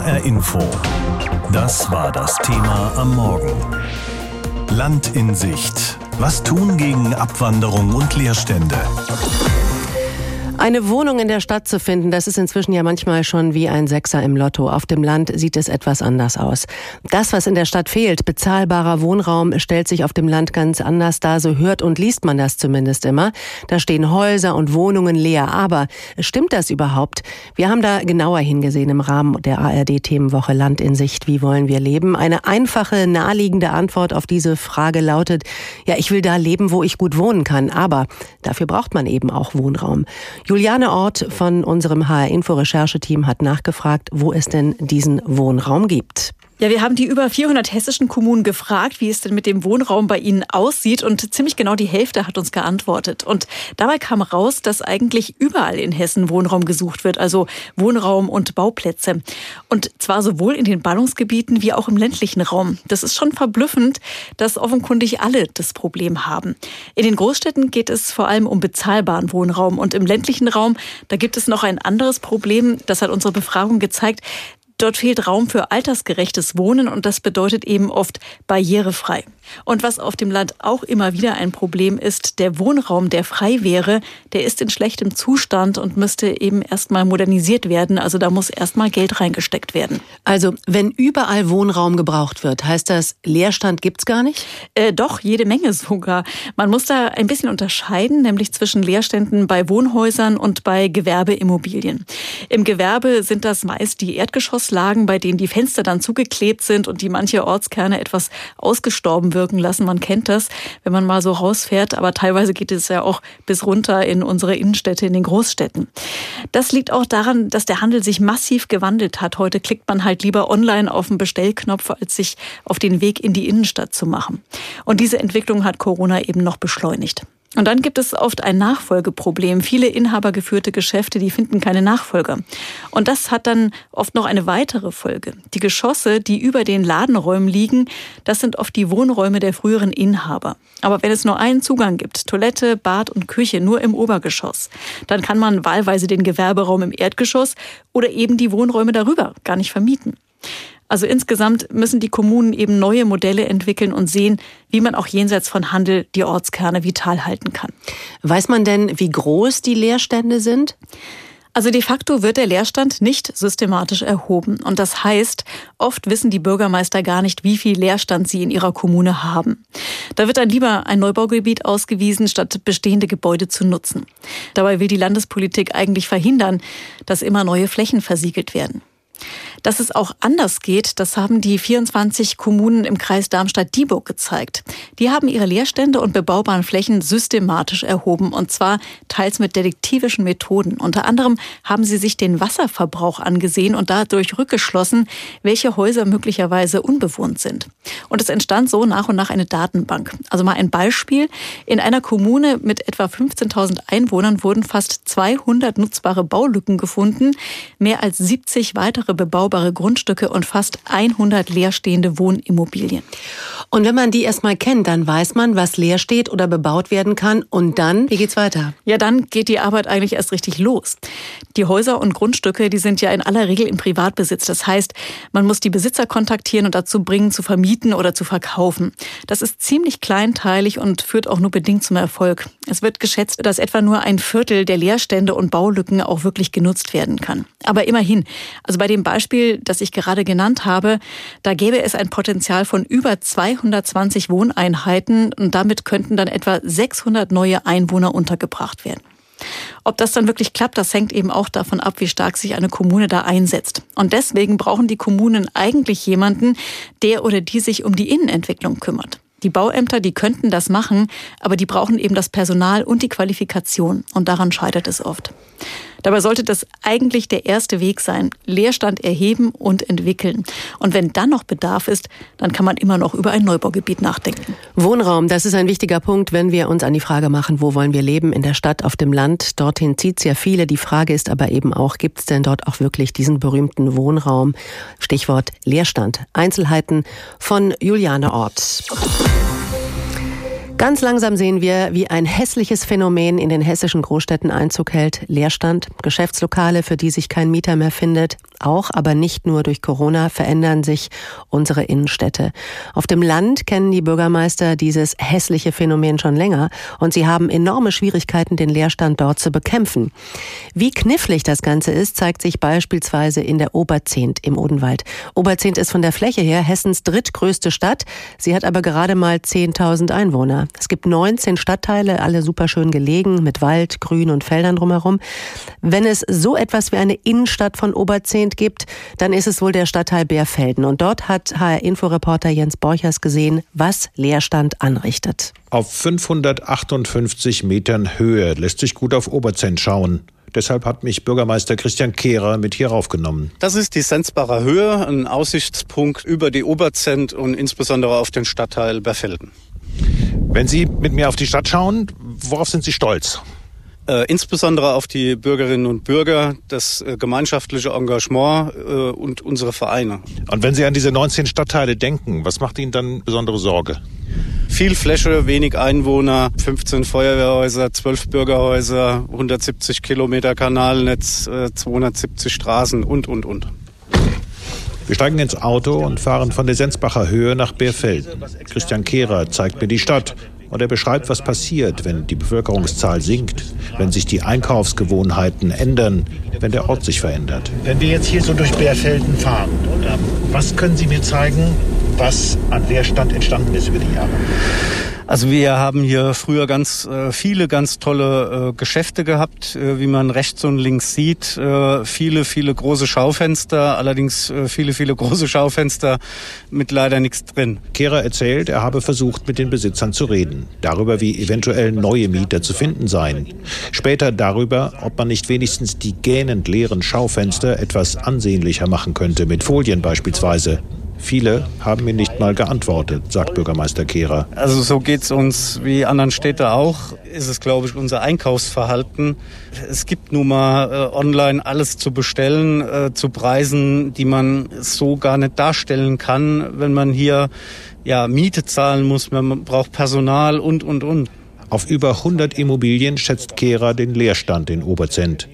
HR Info. Das war das Thema am Morgen. Land in Sicht. Was tun gegen Abwanderung und Leerstände? Eine Wohnung in der Stadt zu finden, das ist inzwischen ja manchmal schon wie ein Sechser im Lotto. Auf dem Land sieht es etwas anders aus. Das, was in der Stadt fehlt, bezahlbarer Wohnraum, stellt sich auf dem Land ganz anders dar. So hört und liest man das zumindest immer. Da stehen Häuser und Wohnungen leer. Aber stimmt das überhaupt? Wir haben da genauer hingesehen im Rahmen der ARD-Themenwoche Land in Sicht. Wie wollen wir leben? Eine einfache, naheliegende Antwort auf diese Frage lautet, ja, ich will da leben, wo ich gut wohnen kann. Aber dafür braucht man eben auch Wohnraum. Juliane Ort von unserem HR-Info-Rechercheteam hat nachgefragt, wo es denn diesen Wohnraum gibt. Ja, wir haben die über 400 hessischen Kommunen gefragt, wie es denn mit dem Wohnraum bei ihnen aussieht und ziemlich genau die Hälfte hat uns geantwortet. Und dabei kam raus, dass eigentlich überall in Hessen Wohnraum gesucht wird, also Wohnraum und Bauplätze. Und zwar sowohl in den Ballungsgebieten wie auch im ländlichen Raum. Das ist schon verblüffend, dass offenkundig alle das Problem haben. In den Großstädten geht es vor allem um bezahlbaren Wohnraum und im ländlichen Raum, da gibt es noch ein anderes Problem, das hat unsere Befragung gezeigt. Dort fehlt Raum für altersgerechtes Wohnen und das bedeutet eben oft barrierefrei. Und was auf dem Land auch immer wieder ein Problem ist, der Wohnraum, der frei wäre, der ist in schlechtem Zustand und müsste eben erstmal modernisiert werden. Also da muss erstmal Geld reingesteckt werden. Also wenn überall Wohnraum gebraucht wird, heißt das, Leerstand gibt's gar nicht? Äh, doch, jede Menge sogar. Man muss da ein bisschen unterscheiden, nämlich zwischen Leerständen bei Wohnhäusern und bei Gewerbeimmobilien. Im Gewerbe sind das meist die Erdgeschosslagen, bei denen die Fenster dann zugeklebt sind und die manche Ortskerne etwas ausgestorben wirken lassen. Man kennt das, wenn man mal so rausfährt, aber teilweise geht es ja auch bis runter in unsere Innenstädte, in den Großstädten. Das liegt auch daran, dass der Handel sich massiv gewandelt hat. Heute klickt man halt lieber online auf den Bestellknopf, als sich auf den Weg in die Innenstadt zu machen. Und diese Entwicklung hat Corona eben noch beschleunigt. Und dann gibt es oft ein Nachfolgeproblem. Viele inhabergeführte Geschäfte, die finden keine Nachfolger. Und das hat dann oft noch eine weitere Folge. Die Geschosse, die über den Ladenräumen liegen, das sind oft die Wohnräume der früheren Inhaber. Aber wenn es nur einen Zugang gibt, Toilette, Bad und Küche nur im Obergeschoss, dann kann man wahlweise den Gewerberaum im Erdgeschoss oder eben die Wohnräume darüber gar nicht vermieten. Also insgesamt müssen die Kommunen eben neue Modelle entwickeln und sehen, wie man auch jenseits von Handel die Ortskerne vital halten kann. Weiß man denn, wie groß die Leerstände sind? Also de facto wird der Leerstand nicht systematisch erhoben. Und das heißt, oft wissen die Bürgermeister gar nicht, wie viel Leerstand sie in ihrer Kommune haben. Da wird dann lieber ein Neubaugebiet ausgewiesen, statt bestehende Gebäude zu nutzen. Dabei will die Landespolitik eigentlich verhindern, dass immer neue Flächen versiegelt werden. Dass es auch anders geht, das haben die 24 Kommunen im Kreis Darmstadt-Dieburg gezeigt. Die haben ihre Leerstände und bebaubaren Flächen systematisch erhoben und zwar teils mit detektivischen Methoden. Unter anderem haben sie sich den Wasserverbrauch angesehen und dadurch rückgeschlossen, welche Häuser möglicherweise unbewohnt sind. Und es entstand so nach und nach eine Datenbank. Also mal ein Beispiel. In einer Kommune mit etwa 15.000 Einwohnern wurden fast 200 nutzbare Baulücken gefunden, mehr als 70 weitere bebaubare bebaubare Grundstücke und fast 100 leerstehende Wohnimmobilien. Und wenn man die erstmal kennt, dann weiß man, was leer steht oder bebaut werden kann. Und dann, wie geht's weiter? Ja, dann geht die Arbeit eigentlich erst richtig los. Die Häuser und Grundstücke, die sind ja in aller Regel im Privatbesitz. Das heißt, man muss die Besitzer kontaktieren und dazu bringen, zu vermieten oder zu verkaufen. Das ist ziemlich kleinteilig und führt auch nur bedingt zum Erfolg. Es wird geschätzt, dass etwa nur ein Viertel der Leerstände und Baulücken auch wirklich genutzt werden kann. Aber immerhin, also bei dem Beispiel Beispiel, das ich gerade genannt habe, da gäbe es ein Potenzial von über 220 Wohneinheiten und damit könnten dann etwa 600 neue Einwohner untergebracht werden. Ob das dann wirklich klappt, das hängt eben auch davon ab, wie stark sich eine Kommune da einsetzt. Und deswegen brauchen die Kommunen eigentlich jemanden, der oder die sich um die Innenentwicklung kümmert. Die Bauämter, die könnten das machen, aber die brauchen eben das Personal und die Qualifikation. Und daran scheitert es oft. Dabei sollte das eigentlich der erste Weg sein. Leerstand erheben und entwickeln. Und wenn dann noch Bedarf ist, dann kann man immer noch über ein Neubaugebiet nachdenken. Wohnraum, das ist ein wichtiger Punkt, wenn wir uns an die Frage machen, wo wollen wir leben, in der Stadt, auf dem Land. Dorthin zieht es ja viele. Die Frage ist aber eben auch, gibt es denn dort auch wirklich diesen berühmten Wohnraum? Stichwort Leerstand. Einzelheiten von Juliane Ort. Ganz langsam sehen wir, wie ein hässliches Phänomen in den hessischen Großstädten Einzug hält. Leerstand, Geschäftslokale, für die sich kein Mieter mehr findet. Auch, aber nicht nur durch Corona, verändern sich unsere Innenstädte. Auf dem Land kennen die Bürgermeister dieses hässliche Phänomen schon länger und sie haben enorme Schwierigkeiten, den Leerstand dort zu bekämpfen. Wie knifflig das Ganze ist, zeigt sich beispielsweise in der Oberzehnt im Odenwald. Oberzehnt ist von der Fläche her Hessens drittgrößte Stadt. Sie hat aber gerade mal 10.000 Einwohner. Es gibt 19 Stadtteile, alle super schön gelegen, mit Wald, Grün und Feldern drumherum. Wenn es so etwas wie eine Innenstadt von Oberzehnt gibt, dann ist es wohl der Stadtteil Bärfelden. Und dort hat HR-Inforeporter Jens Borchers gesehen, was Leerstand anrichtet. Auf 558 Metern Höhe lässt sich gut auf Oberzent schauen. Deshalb hat mich Bürgermeister Christian Kehrer mit hier raufgenommen. Das ist die Sensbacher Höhe, ein Aussichtspunkt über die Oberzent und insbesondere auf den Stadtteil Berfelden. Wenn Sie mit mir auf die Stadt schauen, worauf sind Sie stolz? Äh, insbesondere auf die Bürgerinnen und Bürger, das äh, gemeinschaftliche Engagement äh, und unsere Vereine. Und wenn Sie an diese 19 Stadtteile denken, was macht Ihnen dann besondere Sorge? Viel Fläche, wenig Einwohner, 15 Feuerwehrhäuser, 12 Bürgerhäuser, 170 Kilometer Kanalnetz, 270 äh, Straßen und, und, und. Wir steigen ins Auto und fahren von der Sensbacher Höhe nach Beerfelden. Christian Kehrer zeigt mir die Stadt und er beschreibt, was passiert, wenn die Bevölkerungszahl sinkt, wenn sich die Einkaufsgewohnheiten ändern, wenn der Ort sich verändert. Wenn wir jetzt hier so durch Beerfelden fahren, was können Sie mir zeigen, was an Leerstand entstanden ist über die Jahre? Also wir haben hier früher ganz äh, viele ganz tolle äh, Geschäfte gehabt, äh, wie man rechts und links sieht. Äh, viele, viele große Schaufenster, allerdings äh, viele, viele große Schaufenster mit leider nichts drin. Kehrer erzählt, er habe versucht, mit den Besitzern zu reden. Darüber, wie eventuell neue Mieter zu finden seien. Später darüber, ob man nicht wenigstens die gähnend leeren Schaufenster etwas ansehnlicher machen könnte, mit Folien beispielsweise. Viele haben mir nicht mal geantwortet, sagt Bürgermeister Kehrer. Also so geht es uns wie anderen Städten auch. Ist es, glaube ich, unser Einkaufsverhalten. Es gibt nun mal äh, online alles zu bestellen, äh, zu Preisen, die man so gar nicht darstellen kann, wenn man hier ja, Miete zahlen muss, man braucht Personal und, und, und. Auf über 100 Immobilien schätzt Kehrer den Leerstand in Oberzent.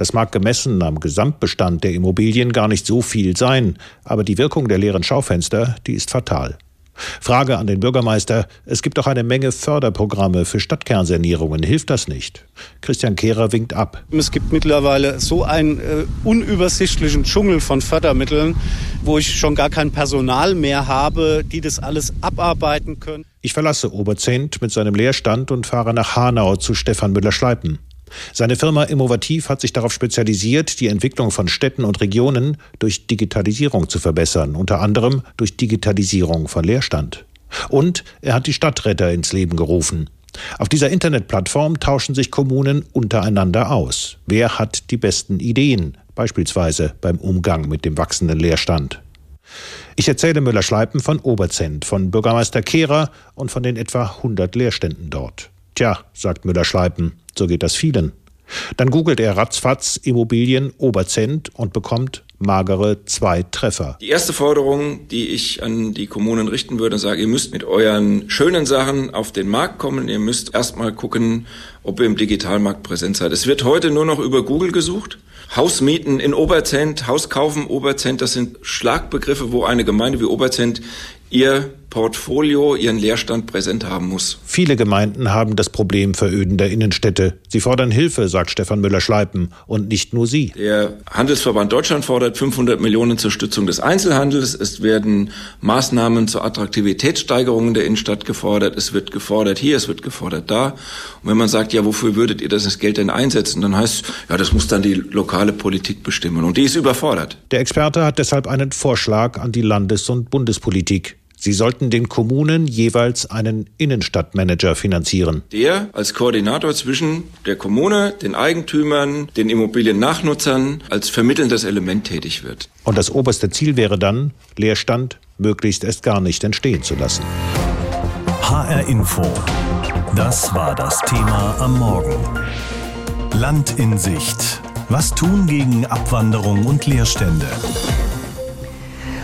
Das mag gemessen am Gesamtbestand der Immobilien gar nicht so viel sein, aber die Wirkung der leeren Schaufenster, die ist fatal. Frage an den Bürgermeister. Es gibt auch eine Menge Förderprogramme für Stadtkernsanierungen. Hilft das nicht? Christian Kehrer winkt ab. Es gibt mittlerweile so einen äh, unübersichtlichen Dschungel von Fördermitteln, wo ich schon gar kein Personal mehr habe, die das alles abarbeiten können. Ich verlasse Oberzent mit seinem Leerstand und fahre nach Hanau zu Stefan Müller-Schleipen. Seine Firma Innovativ hat sich darauf spezialisiert, die Entwicklung von Städten und Regionen durch Digitalisierung zu verbessern, unter anderem durch Digitalisierung von Leerstand. Und er hat die Stadtretter ins Leben gerufen. Auf dieser Internetplattform tauschen sich Kommunen untereinander aus. Wer hat die besten Ideen, beispielsweise beim Umgang mit dem wachsenden Leerstand? Ich erzähle Müller-Schleipen von Oberzent, von Bürgermeister Kehrer und von den etwa 100 Leerständen dort. Tja, sagt Müller-Schleipen, so geht das vielen. Dann googelt er ratzfatz Immobilien Oberzent und bekommt magere zwei Treffer. Die erste Forderung, die ich an die Kommunen richten würde, sage, ihr müsst mit euren schönen Sachen auf den Markt kommen. Ihr müsst erstmal gucken, ob ihr im Digitalmarkt präsent seid. Es wird heute nur noch über Google gesucht. Hausmieten in Oberzent, Hauskaufen Oberzent, das sind Schlagbegriffe, wo eine Gemeinde wie Oberzent ihr Portfolio, ihren Leerstand präsent haben muss. Viele Gemeinden haben das Problem verödender Innenstädte. Sie fordern Hilfe, sagt Stefan Müller-Schleipen. Und nicht nur sie. Der Handelsverband Deutschland fordert 500 Millionen zur Stützung des Einzelhandels. Es werden Maßnahmen zur Attraktivitätssteigerung der Innenstadt gefordert. Es wird gefordert hier, es wird gefordert da. Und wenn man sagt, ja, wofür würdet ihr das Geld denn einsetzen? Dann heißt, ja, das muss dann die lokale Politik bestimmen. Und die ist überfordert. Der Experte hat deshalb einen Vorschlag an die Landes- und Bundespolitik. Sie sollten den Kommunen jeweils einen Innenstadtmanager finanzieren. Der als Koordinator zwischen der Kommune, den Eigentümern, den Immobiliennachnutzern als vermittelndes Element tätig wird. Und das oberste Ziel wäre dann, Leerstand möglichst erst gar nicht entstehen zu lassen. HR Info. Das war das Thema am Morgen. Land in Sicht. Was tun gegen Abwanderung und Leerstände?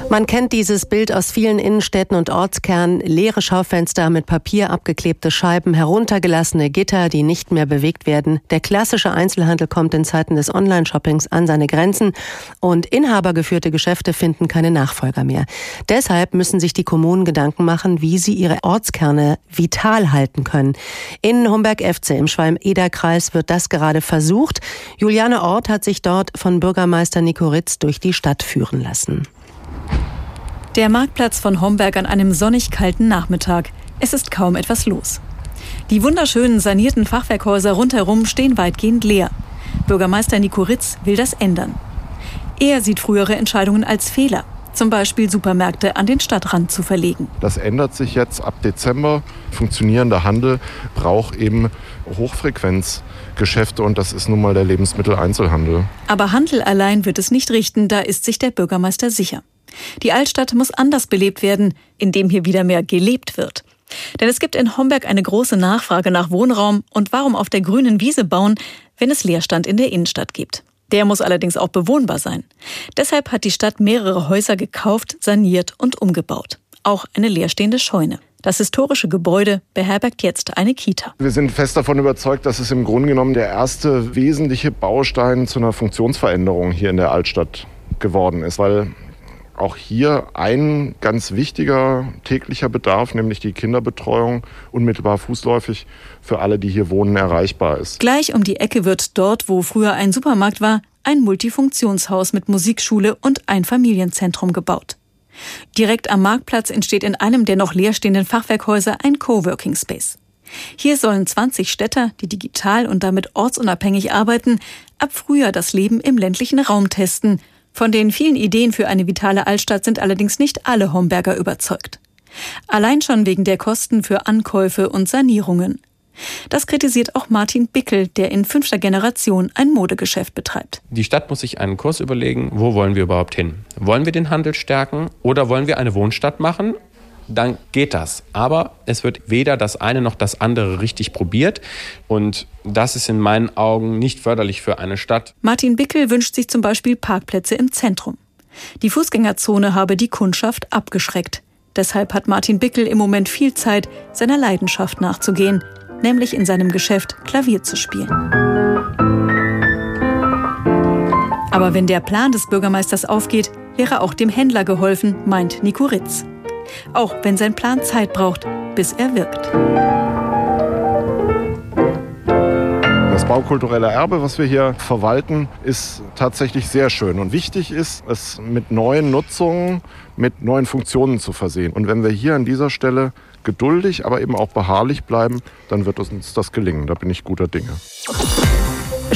Man kennt dieses Bild aus vielen Innenstädten und Ortskernen. Leere Schaufenster mit Papier abgeklebte Scheiben, heruntergelassene Gitter, die nicht mehr bewegt werden. Der klassische Einzelhandel kommt in Zeiten des Online-Shoppings an seine Grenzen und inhabergeführte Geschäfte finden keine Nachfolger mehr. Deshalb müssen sich die Kommunen Gedanken machen, wie sie ihre Ortskerne vital halten können. In Homberg-FC im Schwalm-Eder-Kreis wird das gerade versucht. Juliane Ort hat sich dort von Bürgermeister Nico Ritz durch die Stadt führen lassen. Der Marktplatz von Homberg an einem sonnig kalten Nachmittag. Es ist kaum etwas los. Die wunderschönen sanierten Fachwerkhäuser rundherum stehen weitgehend leer. Bürgermeister Nico Ritz will das ändern. Er sieht frühere Entscheidungen als Fehler, zum Beispiel Supermärkte an den Stadtrand zu verlegen. Das ändert sich jetzt ab Dezember. Funktionierender Handel braucht eben Hochfrequenzgeschäfte und das ist nun mal der Lebensmitteleinzelhandel. Aber Handel allein wird es nicht richten, da ist sich der Bürgermeister sicher. Die Altstadt muss anders belebt werden, indem hier wieder mehr gelebt wird. Denn es gibt in Homberg eine große Nachfrage nach Wohnraum und warum auf der grünen Wiese bauen, wenn es Leerstand in der Innenstadt gibt. Der muss allerdings auch bewohnbar sein. Deshalb hat die Stadt mehrere Häuser gekauft, saniert und umgebaut. Auch eine leerstehende Scheune. Das historische Gebäude beherbergt jetzt eine Kita. Wir sind fest davon überzeugt, dass es im Grunde genommen der erste wesentliche Baustein zu einer Funktionsveränderung hier in der Altstadt geworden ist, weil auch hier ein ganz wichtiger täglicher Bedarf, nämlich die Kinderbetreuung, unmittelbar fußläufig für alle, die hier wohnen, erreichbar ist. Gleich um die Ecke wird dort, wo früher ein Supermarkt war, ein Multifunktionshaus mit Musikschule und ein Familienzentrum gebaut. Direkt am Marktplatz entsteht in einem der noch leerstehenden Fachwerkhäuser ein Coworking Space. Hier sollen 20 Städter, die digital und damit ortsunabhängig arbeiten, ab Frühjahr das Leben im ländlichen Raum testen von den vielen Ideen für eine vitale Altstadt sind allerdings nicht alle Homberger überzeugt. Allein schon wegen der Kosten für Ankäufe und Sanierungen. Das kritisiert auch Martin Bickel, der in fünfter Generation ein Modegeschäft betreibt. Die Stadt muss sich einen Kurs überlegen, wo wollen wir überhaupt hin? Wollen wir den Handel stärken oder wollen wir eine Wohnstadt machen dann geht das. Aber es wird weder das eine noch das andere richtig probiert. Und das ist in meinen Augen nicht förderlich für eine Stadt. Martin Bickel wünscht sich zum Beispiel Parkplätze im Zentrum. Die Fußgängerzone habe die Kundschaft abgeschreckt. Deshalb hat Martin Bickel im Moment viel Zeit, seiner Leidenschaft nachzugehen, nämlich in seinem Geschäft Klavier zu spielen. Aber wenn der Plan des Bürgermeisters aufgeht, wäre auch dem Händler geholfen, meint Nico Ritz auch wenn sein Plan Zeit braucht, bis er wirkt. Das baukulturelle Erbe, was wir hier verwalten, ist tatsächlich sehr schön. Und wichtig ist, es mit neuen Nutzungen, mit neuen Funktionen zu versehen. Und wenn wir hier an dieser Stelle geduldig, aber eben auch beharrlich bleiben, dann wird uns das gelingen. Da bin ich guter Dinge.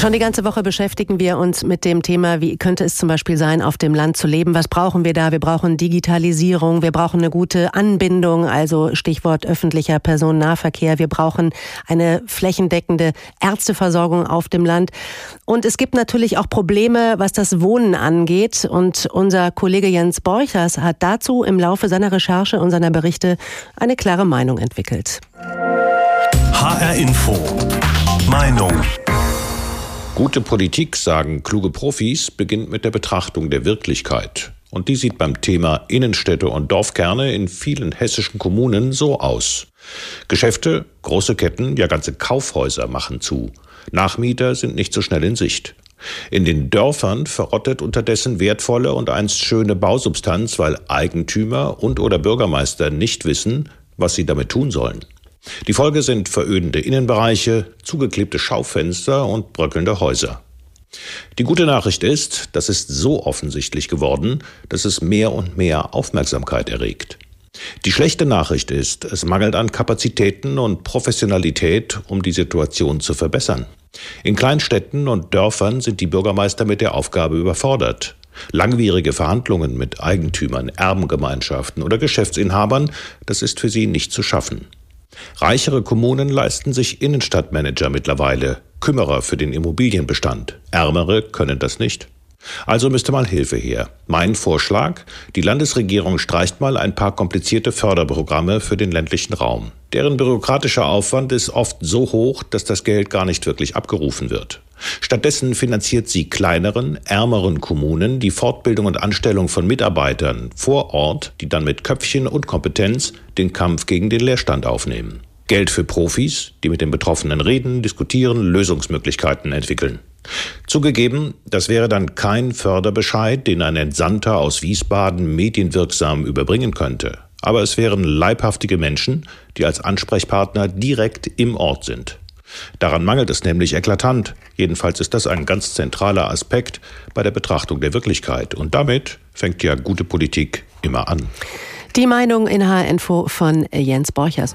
Schon die ganze Woche beschäftigen wir uns mit dem Thema, wie könnte es zum Beispiel sein, auf dem Land zu leben? Was brauchen wir da? Wir brauchen Digitalisierung, wir brauchen eine gute Anbindung, also Stichwort öffentlicher Personennahverkehr. Wir brauchen eine flächendeckende Ärzteversorgung auf dem Land. Und es gibt natürlich auch Probleme, was das Wohnen angeht. Und unser Kollege Jens Borchers hat dazu im Laufe seiner Recherche und seiner Berichte eine klare Meinung entwickelt. HR Info. Meinung. Gute Politik, sagen kluge Profis, beginnt mit der Betrachtung der Wirklichkeit. Und die sieht beim Thema Innenstädte und Dorfkerne in vielen hessischen Kommunen so aus. Geschäfte, große Ketten, ja ganze Kaufhäuser machen zu. Nachmieter sind nicht so schnell in Sicht. In den Dörfern verrottet unterdessen wertvolle und einst schöne Bausubstanz, weil Eigentümer und oder Bürgermeister nicht wissen, was sie damit tun sollen. Die Folge sind verödende Innenbereiche, zugeklebte Schaufenster und bröckelnde Häuser. Die gute Nachricht ist, das ist so offensichtlich geworden, dass es mehr und mehr Aufmerksamkeit erregt. Die schlechte Nachricht ist, es mangelt an Kapazitäten und Professionalität, um die Situation zu verbessern. In Kleinstädten und Dörfern sind die Bürgermeister mit der Aufgabe überfordert. Langwierige Verhandlungen mit Eigentümern, Erbengemeinschaften oder Geschäftsinhabern, das ist für sie nicht zu schaffen. Reichere Kommunen leisten sich Innenstadtmanager mittlerweile, Kümmerer für den Immobilienbestand. Ärmere können das nicht. Also müsste mal Hilfe her. Mein Vorschlag, die Landesregierung streicht mal ein paar komplizierte Förderprogramme für den ländlichen Raum. Deren bürokratischer Aufwand ist oft so hoch, dass das Geld gar nicht wirklich abgerufen wird. Stattdessen finanziert sie kleineren, ärmeren Kommunen die Fortbildung und Anstellung von Mitarbeitern vor Ort, die dann mit Köpfchen und Kompetenz den Kampf gegen den Leerstand aufnehmen. Geld für Profis, die mit den Betroffenen reden, diskutieren, Lösungsmöglichkeiten entwickeln. Zugegeben, das wäre dann kein Förderbescheid, den ein Entsandter aus Wiesbaden medienwirksam überbringen könnte. Aber es wären leibhaftige Menschen, die als Ansprechpartner direkt im Ort sind. Daran mangelt es nämlich eklatant. Jedenfalls ist das ein ganz zentraler Aspekt bei der Betrachtung der Wirklichkeit. Und damit fängt ja gute Politik immer an. Die Meinung in HR Info von Jens Borchers.